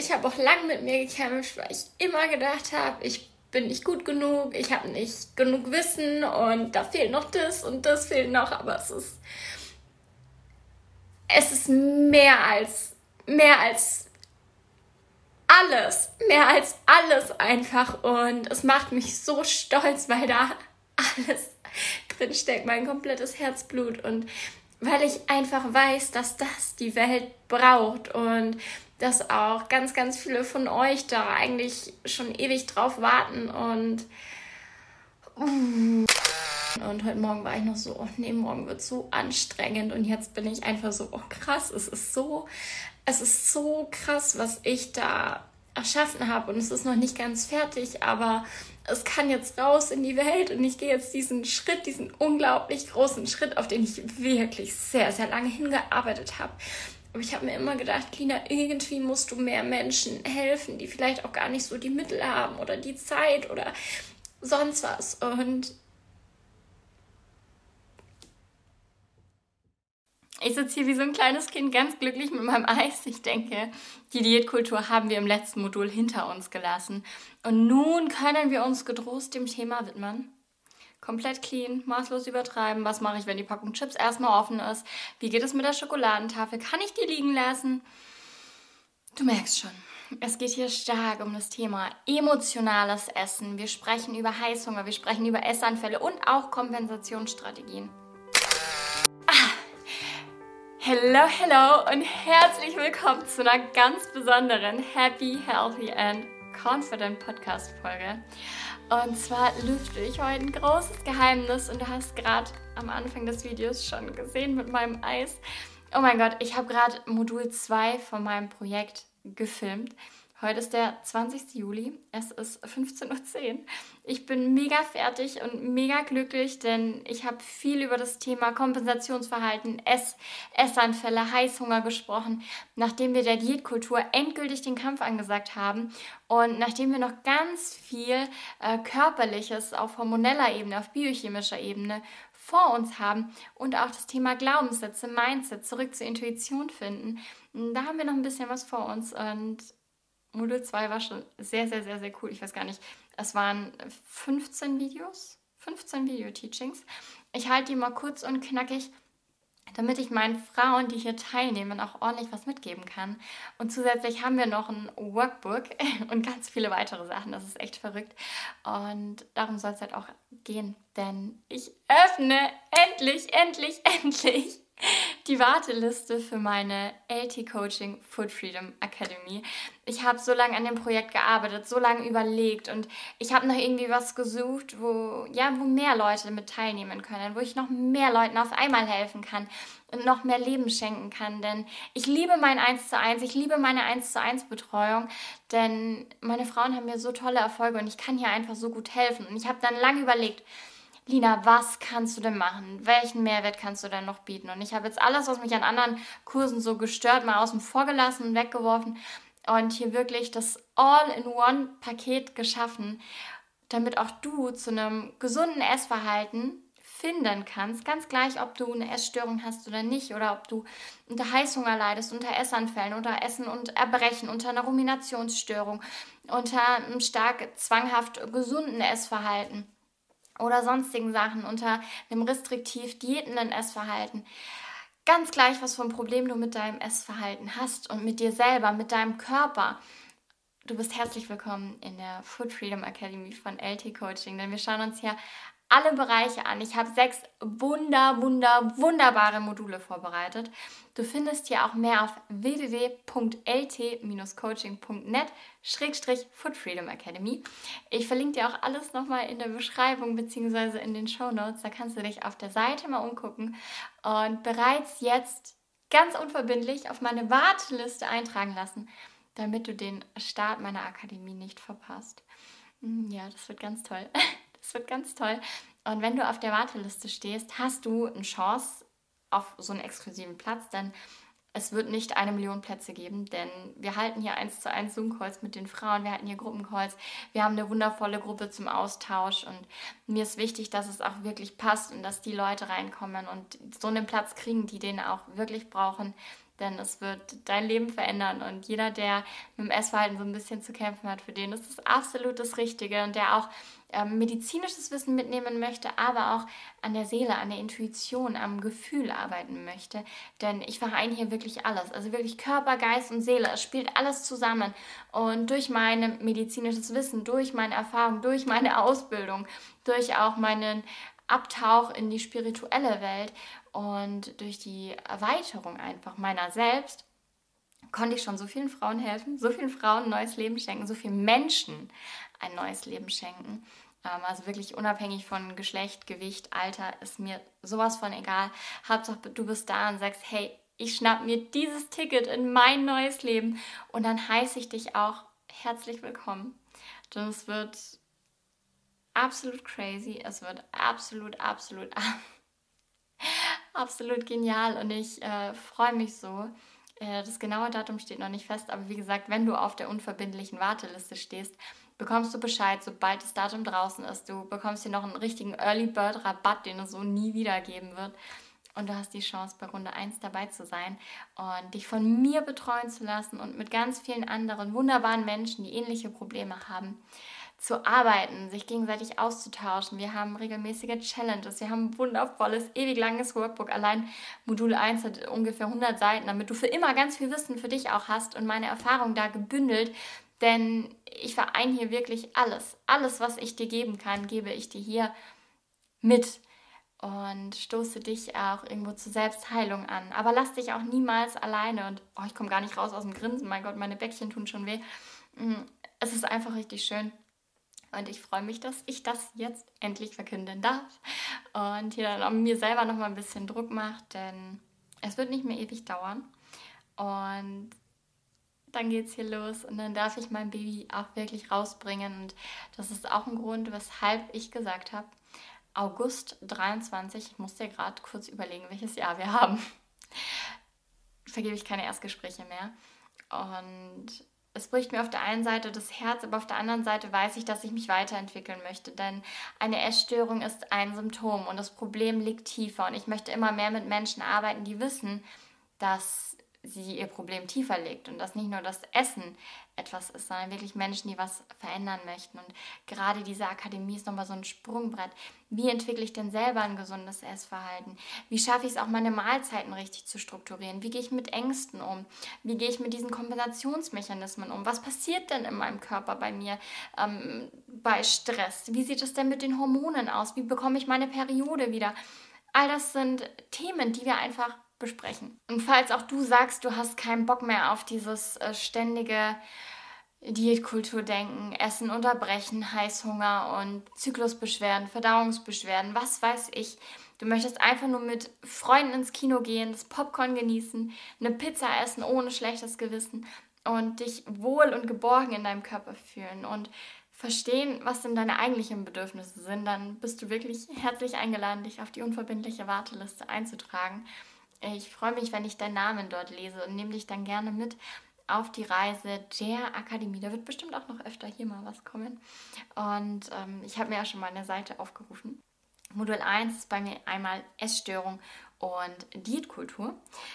ich habe auch lang mit mir gekämpft, weil ich immer gedacht habe, ich bin nicht gut genug, ich habe nicht genug Wissen und da fehlt noch das und das fehlt noch, aber es ist es ist mehr als mehr als alles, mehr als alles einfach und es macht mich so stolz, weil da alles drin steckt, mein komplettes Herzblut und weil ich einfach weiß, dass das die Welt braucht und dass auch ganz, ganz viele von euch da eigentlich schon ewig drauf warten und und heute Morgen war ich noch so, oh nee, morgen wird so anstrengend und jetzt bin ich einfach so, oh krass, es ist so, es ist so krass, was ich da erschaffen habe und es ist noch nicht ganz fertig, aber es kann jetzt raus in die Welt und ich gehe jetzt diesen Schritt, diesen unglaublich großen Schritt, auf den ich wirklich sehr, sehr lange hingearbeitet habe. Aber ich habe mir immer gedacht, Lina, irgendwie musst du mehr Menschen helfen, die vielleicht auch gar nicht so die Mittel haben oder die Zeit oder sonst was. Und Ich sitze hier wie so ein kleines Kind ganz glücklich mit meinem Eis. Ich denke, die Diätkultur haben wir im letzten Modul hinter uns gelassen. Und nun können wir uns getrost dem Thema widmen. Komplett clean, maßlos übertreiben. Was mache ich, wenn die Packung Chips erstmal offen ist? Wie geht es mit der Schokoladentafel? Kann ich die liegen lassen? Du merkst schon. Es geht hier stark um das Thema emotionales Essen. Wir sprechen über Heißhunger, wir sprechen über Essanfälle und auch Kompensationsstrategien. Hello, hello und herzlich willkommen zu einer ganz besonderen Happy, Healthy and Confident Podcast Folge. Und zwar lüfte ich heute ein großes Geheimnis und du hast gerade am Anfang des Videos schon gesehen mit meinem Eis. Oh mein Gott, ich habe gerade Modul 2 von meinem Projekt gefilmt. Heute ist der 20. Juli, es ist 15.10 Uhr. Ich bin mega fertig und mega glücklich, denn ich habe viel über das Thema Kompensationsverhalten, Ess Essanfälle, Heißhunger gesprochen, nachdem wir der Diätkultur endgültig den Kampf angesagt haben und nachdem wir noch ganz viel äh, Körperliches auf hormoneller Ebene, auf biochemischer Ebene vor uns haben und auch das Thema Glaubenssätze, Mindset, zurück zur Intuition finden. Da haben wir noch ein bisschen was vor uns und Modul 2 war schon sehr, sehr, sehr, sehr cool. Ich weiß gar nicht, es waren 15 Videos, 15 Video-Teachings. Ich halte die mal kurz und knackig, damit ich meinen Frauen, die hier teilnehmen, auch ordentlich was mitgeben kann. Und zusätzlich haben wir noch ein Workbook und ganz viele weitere Sachen. Das ist echt verrückt. Und darum soll es halt auch gehen, denn ich öffne endlich, endlich, endlich die Warteliste für meine LT Coaching Food Freedom Academy. Ich habe so lange an dem Projekt gearbeitet, so lange überlegt und ich habe noch irgendwie was gesucht, wo ja, wo mehr Leute mit teilnehmen können, wo ich noch mehr Leuten auf einmal helfen kann und noch mehr Leben schenken kann, denn ich liebe mein 1 zu 1, ich liebe meine 1 zu 1 Betreuung, denn meine Frauen haben mir so tolle Erfolge und ich kann hier einfach so gut helfen und ich habe dann lange überlegt, Lina, was kannst du denn machen? Welchen Mehrwert kannst du denn noch bieten? Und ich habe jetzt alles, was mich an anderen Kursen so gestört, mal außen vor gelassen und weggeworfen und hier wirklich das All-in-One-Paket geschaffen, damit auch du zu einem gesunden Essverhalten finden kannst, ganz gleich, ob du eine Essstörung hast oder nicht, oder ob du unter Heißhunger leidest, unter Essanfällen, unter Essen und Erbrechen, unter einer Ruminationsstörung, unter einem stark zwanghaft gesunden Essverhalten oder sonstigen Sachen, unter einem restriktiv diätenden Essverhalten. Ganz gleich, was für ein Problem du mit deinem Essverhalten hast und mit dir selber, mit deinem Körper. Du bist herzlich willkommen in der Food Freedom Academy von LT Coaching, denn wir schauen uns hier alle Bereiche an. Ich habe sechs wunder, wunder, wunderbare Module vorbereitet. Du findest hier auch mehr auf www.lt-coaching.net Food Freedom Academy. Ich verlinke dir auch alles nochmal in der Beschreibung bzw. in den Show Notes. Da kannst du dich auf der Seite mal umgucken und bereits jetzt ganz unverbindlich auf meine Warteliste eintragen lassen, damit du den Start meiner Akademie nicht verpasst. Hm, ja, das wird ganz toll. Das wird ganz toll. Und wenn du auf der Warteliste stehst, hast du eine Chance auf so einen exklusiven Platz, denn es wird nicht eine Million Plätze geben, denn wir halten hier eins zu eins Zoom-Calls mit den Frauen, wir halten hier Gruppencalls, wir haben eine wundervolle Gruppe zum Austausch und mir ist wichtig, dass es auch wirklich passt und dass die Leute reinkommen und so einen Platz kriegen, die den auch wirklich brauchen, denn es wird dein Leben verändern und jeder, der mit dem Essverhalten so ein bisschen zu kämpfen hat, für den ist es absolut das Richtige und der auch ähm, medizinisches Wissen mitnehmen möchte, aber auch an der Seele, an der Intuition, am Gefühl arbeiten möchte. Denn ich vereine hier wirklich alles. Also wirklich Körper, Geist und Seele. Es spielt alles zusammen. Und durch mein medizinisches Wissen, durch meine Erfahrung, durch meine Ausbildung, durch auch meinen Abtauch in die spirituelle Welt und durch die Erweiterung einfach meiner selbst konnte ich schon so vielen Frauen helfen, so vielen Frauen ein neues Leben schenken, so vielen Menschen ein neues Leben schenken. Ähm, also wirklich unabhängig von Geschlecht, Gewicht, Alter ist mir sowas von egal. Hauptsache du bist da und sagst, hey, ich schnapp mir dieses Ticket in mein neues Leben und dann heiße ich dich auch herzlich willkommen. Es wird absolut crazy, es wird absolut, absolut, absolut genial und ich äh, freue mich so. Äh, das genaue Datum steht noch nicht fest, aber wie gesagt, wenn du auf der unverbindlichen Warteliste stehst, bekommst du Bescheid, sobald das Datum draußen ist. Du bekommst hier noch einen richtigen Early Bird Rabatt, den es so nie wieder geben wird. Und du hast die Chance, bei Runde 1 dabei zu sein und dich von mir betreuen zu lassen und mit ganz vielen anderen wunderbaren Menschen, die ähnliche Probleme haben, zu arbeiten, sich gegenseitig auszutauschen. Wir haben regelmäßige Challenges, wir haben ein wundervolles, ewig langes Workbook. Allein Modul 1 hat ungefähr 100 Seiten, damit du für immer ganz viel Wissen für dich auch hast und meine Erfahrung da gebündelt. Denn ich vereine hier wirklich alles. Alles, was ich dir geben kann, gebe ich dir hier mit und stoße dich auch irgendwo zur Selbstheilung an. Aber lass dich auch niemals alleine und oh, ich komme gar nicht raus aus dem Grinsen. Mein Gott, meine Bäckchen tun schon weh. Mm, es ist einfach richtig schön. Und ich freue mich, dass ich das jetzt endlich verkünden darf und hier dann auch mir selber noch mal ein bisschen Druck macht, denn es wird nicht mehr ewig dauern. Und dann geht es hier los und dann darf ich mein Baby auch wirklich rausbringen. Und das ist auch ein Grund, weshalb ich gesagt habe, August 23, ich muss dir gerade kurz überlegen, welches Jahr wir haben, vergebe ich keine Erstgespräche mehr. Und es bricht mir auf der einen Seite das Herz, aber auf der anderen Seite weiß ich, dass ich mich weiterentwickeln möchte. Denn eine Essstörung ist ein Symptom und das Problem liegt tiefer. Und ich möchte immer mehr mit Menschen arbeiten, die wissen, dass sie ihr Problem tiefer legt und dass nicht nur das Essen etwas ist, sondern wirklich Menschen, die was verändern möchten. Und gerade diese Akademie ist nochmal so ein Sprungbrett. Wie entwickle ich denn selber ein gesundes Essverhalten? Wie schaffe ich es auch, meine Mahlzeiten richtig zu strukturieren? Wie gehe ich mit Ängsten um? Wie gehe ich mit diesen Kompensationsmechanismen um? Was passiert denn in meinem Körper bei mir ähm, bei Stress? Wie sieht es denn mit den Hormonen aus? Wie bekomme ich meine Periode wieder? All das sind Themen, die wir einfach besprechen. Und falls auch du sagst, du hast keinen Bock mehr auf dieses äh, ständige Diätkultur denken, Essen unterbrechen, Heißhunger und Zyklusbeschwerden, Verdauungsbeschwerden, was weiß ich. Du möchtest einfach nur mit Freunden ins Kino gehen, das Popcorn genießen, eine Pizza essen ohne schlechtes Gewissen und dich wohl und geborgen in deinem Körper fühlen und verstehen, was denn deine eigentlichen Bedürfnisse sind, dann bist du wirklich herzlich eingeladen, dich auf die unverbindliche Warteliste einzutragen. Ich freue mich, wenn ich deinen Namen dort lese und nehme dich dann gerne mit auf die Reise der Akademie. Da wird bestimmt auch noch öfter hier mal was kommen. Und ähm, ich habe mir ja schon mal eine Seite aufgerufen. Modul 1 ist bei mir einmal Essstörung und Diätkultur.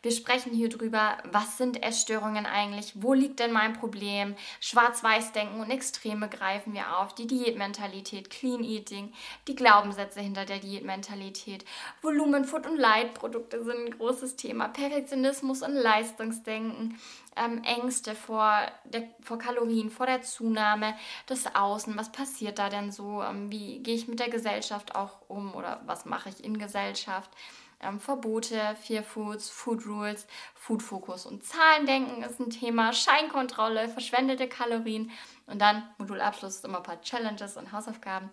Wir sprechen hier drüber, was sind Essstörungen eigentlich, wo liegt denn mein Problem, Schwarz-Weiß-Denken und Extreme greifen wir auf, die Diätmentalität, Clean Eating, die Glaubenssätze hinter der Diätmentalität, Volumenfood und Leitprodukte sind ein großes Thema, Perfektionismus und Leistungsdenken, ähm, Ängste vor, der, vor Kalorien, vor der Zunahme, das Außen, was passiert da denn so, ähm, wie gehe ich mit der Gesellschaft auch um oder was mache ich in Gesellschaft, ähm, Verbote, Fear Foods, Food Rules, Food Focus und Zahlendenken ist ein Thema, Scheinkontrolle, verschwendete Kalorien und dann Modulabschluss immer ein paar Challenges und Hausaufgaben.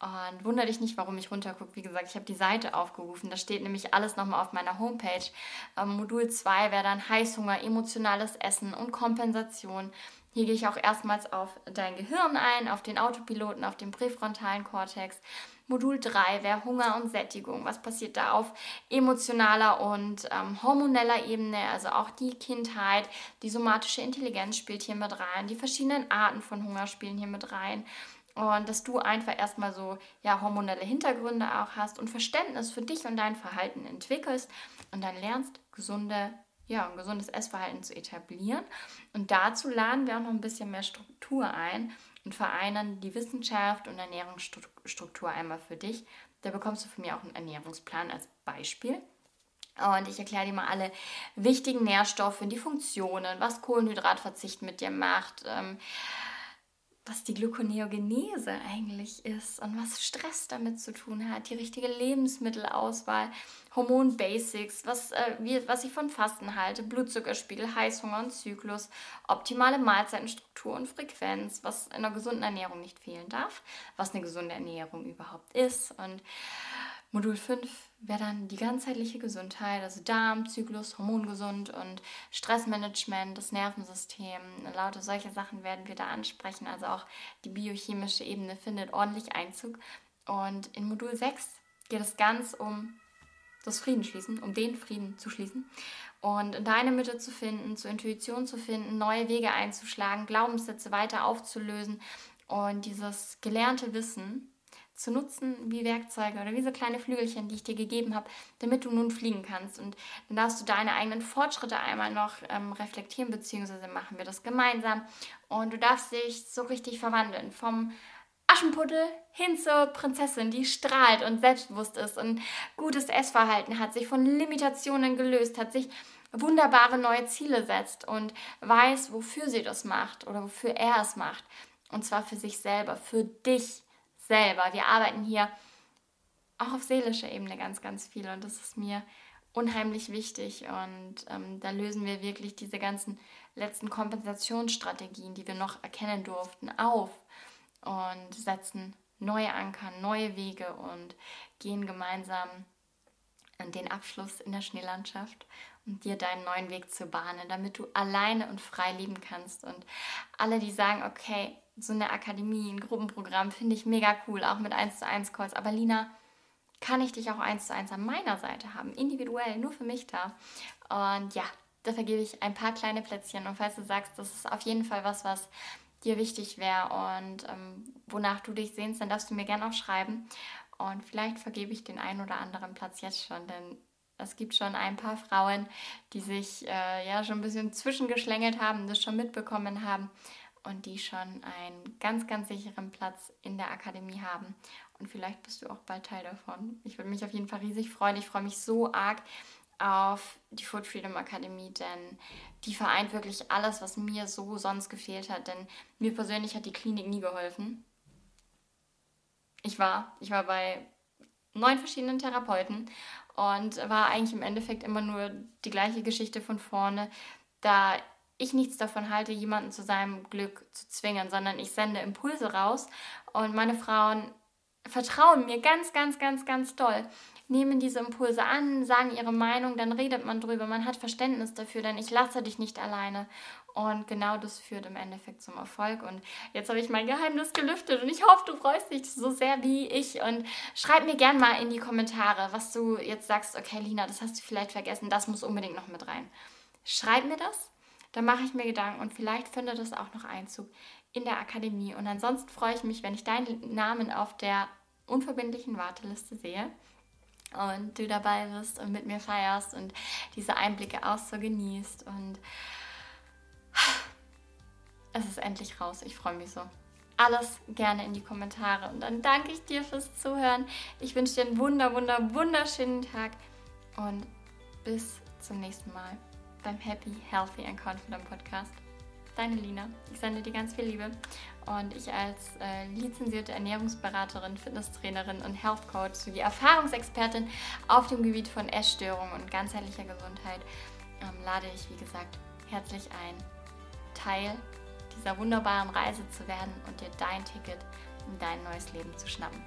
Und wundere dich nicht, warum ich runtergucke. Wie gesagt, ich habe die Seite aufgerufen. Da steht nämlich alles nochmal auf meiner Homepage. Ähm, Modul 2 wäre dann Heißhunger, emotionales Essen und Kompensation. Hier gehe ich auch erstmals auf dein Gehirn ein, auf den Autopiloten, auf den präfrontalen Kortex. Modul 3 wäre Hunger und Sättigung. Was passiert da auf emotionaler und ähm, hormoneller Ebene? Also auch die Kindheit, die somatische Intelligenz spielt hier mit rein, die verschiedenen Arten von Hunger spielen hier mit rein. Und dass du einfach erstmal so ja, hormonelle Hintergründe auch hast und Verständnis für dich und dein Verhalten entwickelst und dann lernst, gesunde ja, ein gesundes Essverhalten zu etablieren. Und dazu laden wir auch noch ein bisschen mehr Struktur ein und vereinen die Wissenschaft und Ernährungsstruktur einmal für dich. Da bekommst du von mir auch einen Ernährungsplan als Beispiel. Und ich erkläre dir mal alle wichtigen Nährstoffe, die Funktionen, was Kohlenhydratverzicht mit dir macht, ähm, was die Gluconeogenese eigentlich ist und was Stress damit zu tun hat, die richtige Lebensmittelauswahl, Hormon-Basics, was, äh, wie, was ich von Fasten halte, Blutzuckerspiegel, Heißhunger und Zyklus, optimale Mahlzeitenstruktur und Frequenz, was in einer gesunden Ernährung nicht fehlen darf, was eine gesunde Ernährung überhaupt ist und Modul 5 wäre dann die ganzheitliche Gesundheit, also Darm, Zyklus, Hormongesund und Stressmanagement, das Nervensystem. Lauter solche Sachen werden wir da ansprechen. Also auch die biochemische Ebene findet ordentlich Einzug. Und in Modul 6 geht es ganz um das Frieden schließen, um den Frieden zu schließen und in deine Mitte zu finden, zur Intuition zu finden, neue Wege einzuschlagen, Glaubenssätze weiter aufzulösen und dieses gelernte Wissen zu nutzen wie Werkzeuge oder wie so kleine Flügelchen, die ich dir gegeben habe, damit du nun fliegen kannst. Und dann darfst du deine eigenen Fortschritte einmal noch ähm, reflektieren, beziehungsweise machen wir das gemeinsam. Und du darfst dich so richtig verwandeln vom Aschenputtel hin zur Prinzessin, die strahlt und selbstbewusst ist und gutes Essverhalten hat, sich von Limitationen gelöst, hat sich wunderbare neue Ziele setzt und weiß, wofür sie das macht oder wofür er es macht. Und zwar für sich selber, für dich selber. Wir arbeiten hier auch auf seelischer Ebene ganz, ganz viel und das ist mir unheimlich wichtig und ähm, da lösen wir wirklich diese ganzen letzten Kompensationsstrategien, die wir noch erkennen durften, auf und setzen neue Anker, neue Wege und gehen gemeinsam den Abschluss in der Schneelandschaft und dir deinen neuen Weg zu bahnen, damit du alleine und frei leben kannst. Und alle, die sagen, okay, so eine Akademie, ein Gruppenprogramm finde ich mega cool, auch mit 1 zu 1 Calls. Aber Lina, kann ich dich auch 1 zu 1 an meiner Seite haben, individuell, nur für mich da. Und ja, da vergebe ich ein paar kleine Plätzchen. Und falls du sagst, das ist auf jeden Fall was, was dir wichtig wäre und ähm, wonach du dich sehnst, dann darfst du mir gerne auch schreiben. Und vielleicht vergebe ich den einen oder anderen Platz jetzt schon, denn es gibt schon ein paar Frauen, die sich äh, ja schon ein bisschen zwischengeschlängelt haben, das schon mitbekommen haben und die schon einen ganz, ganz sicheren Platz in der Akademie haben. Und vielleicht bist du auch bald Teil davon. Ich würde mich auf jeden Fall riesig freuen. Ich freue mich so arg auf die Food Freedom Akademie, denn die vereint wirklich alles, was mir so sonst gefehlt hat. Denn mir persönlich hat die Klinik nie geholfen. Ich war, ich war bei neun verschiedenen Therapeuten und war eigentlich im Endeffekt immer nur die gleiche Geschichte von vorne. Da ich nichts davon halte, jemanden zu seinem Glück zu zwingen, sondern ich sende Impulse raus und meine Frauen vertrauen mir ganz, ganz, ganz, ganz doll. Nehmen diese Impulse an, sagen ihre Meinung, dann redet man drüber, man hat Verständnis dafür, denn ich lasse dich nicht alleine. Und genau das führt im Endeffekt zum Erfolg. Und jetzt habe ich mein Geheimnis gelüftet und ich hoffe, du freust dich so sehr wie ich. Und schreib mir gern mal in die Kommentare, was du jetzt sagst, okay, Lina, das hast du vielleicht vergessen, das muss unbedingt noch mit rein. Schreib mir das dann mache ich mir Gedanken und vielleicht findet es auch noch Einzug in der Akademie. Und ansonsten freue ich mich, wenn ich deinen Namen auf der unverbindlichen Warteliste sehe und du dabei bist und mit mir feierst und diese Einblicke auch so genießt. Und es ist endlich raus. Ich freue mich so. Alles gerne in die Kommentare. Und dann danke ich dir fürs Zuhören. Ich wünsche dir einen wunder, wunder, wunderschönen Tag und bis zum nächsten Mal beim Happy, Healthy and Confident Podcast. Deine Lina. Ich sende dir ganz viel Liebe und ich als äh, lizenzierte Ernährungsberaterin, Fitnesstrainerin und Health Coach sowie Erfahrungsexpertin auf dem Gebiet von Essstörungen und ganzheitlicher Gesundheit ähm, lade dich, wie gesagt, herzlich ein, Teil dieser wunderbaren Reise zu werden und dir dein Ticket in dein neues Leben zu schnappen.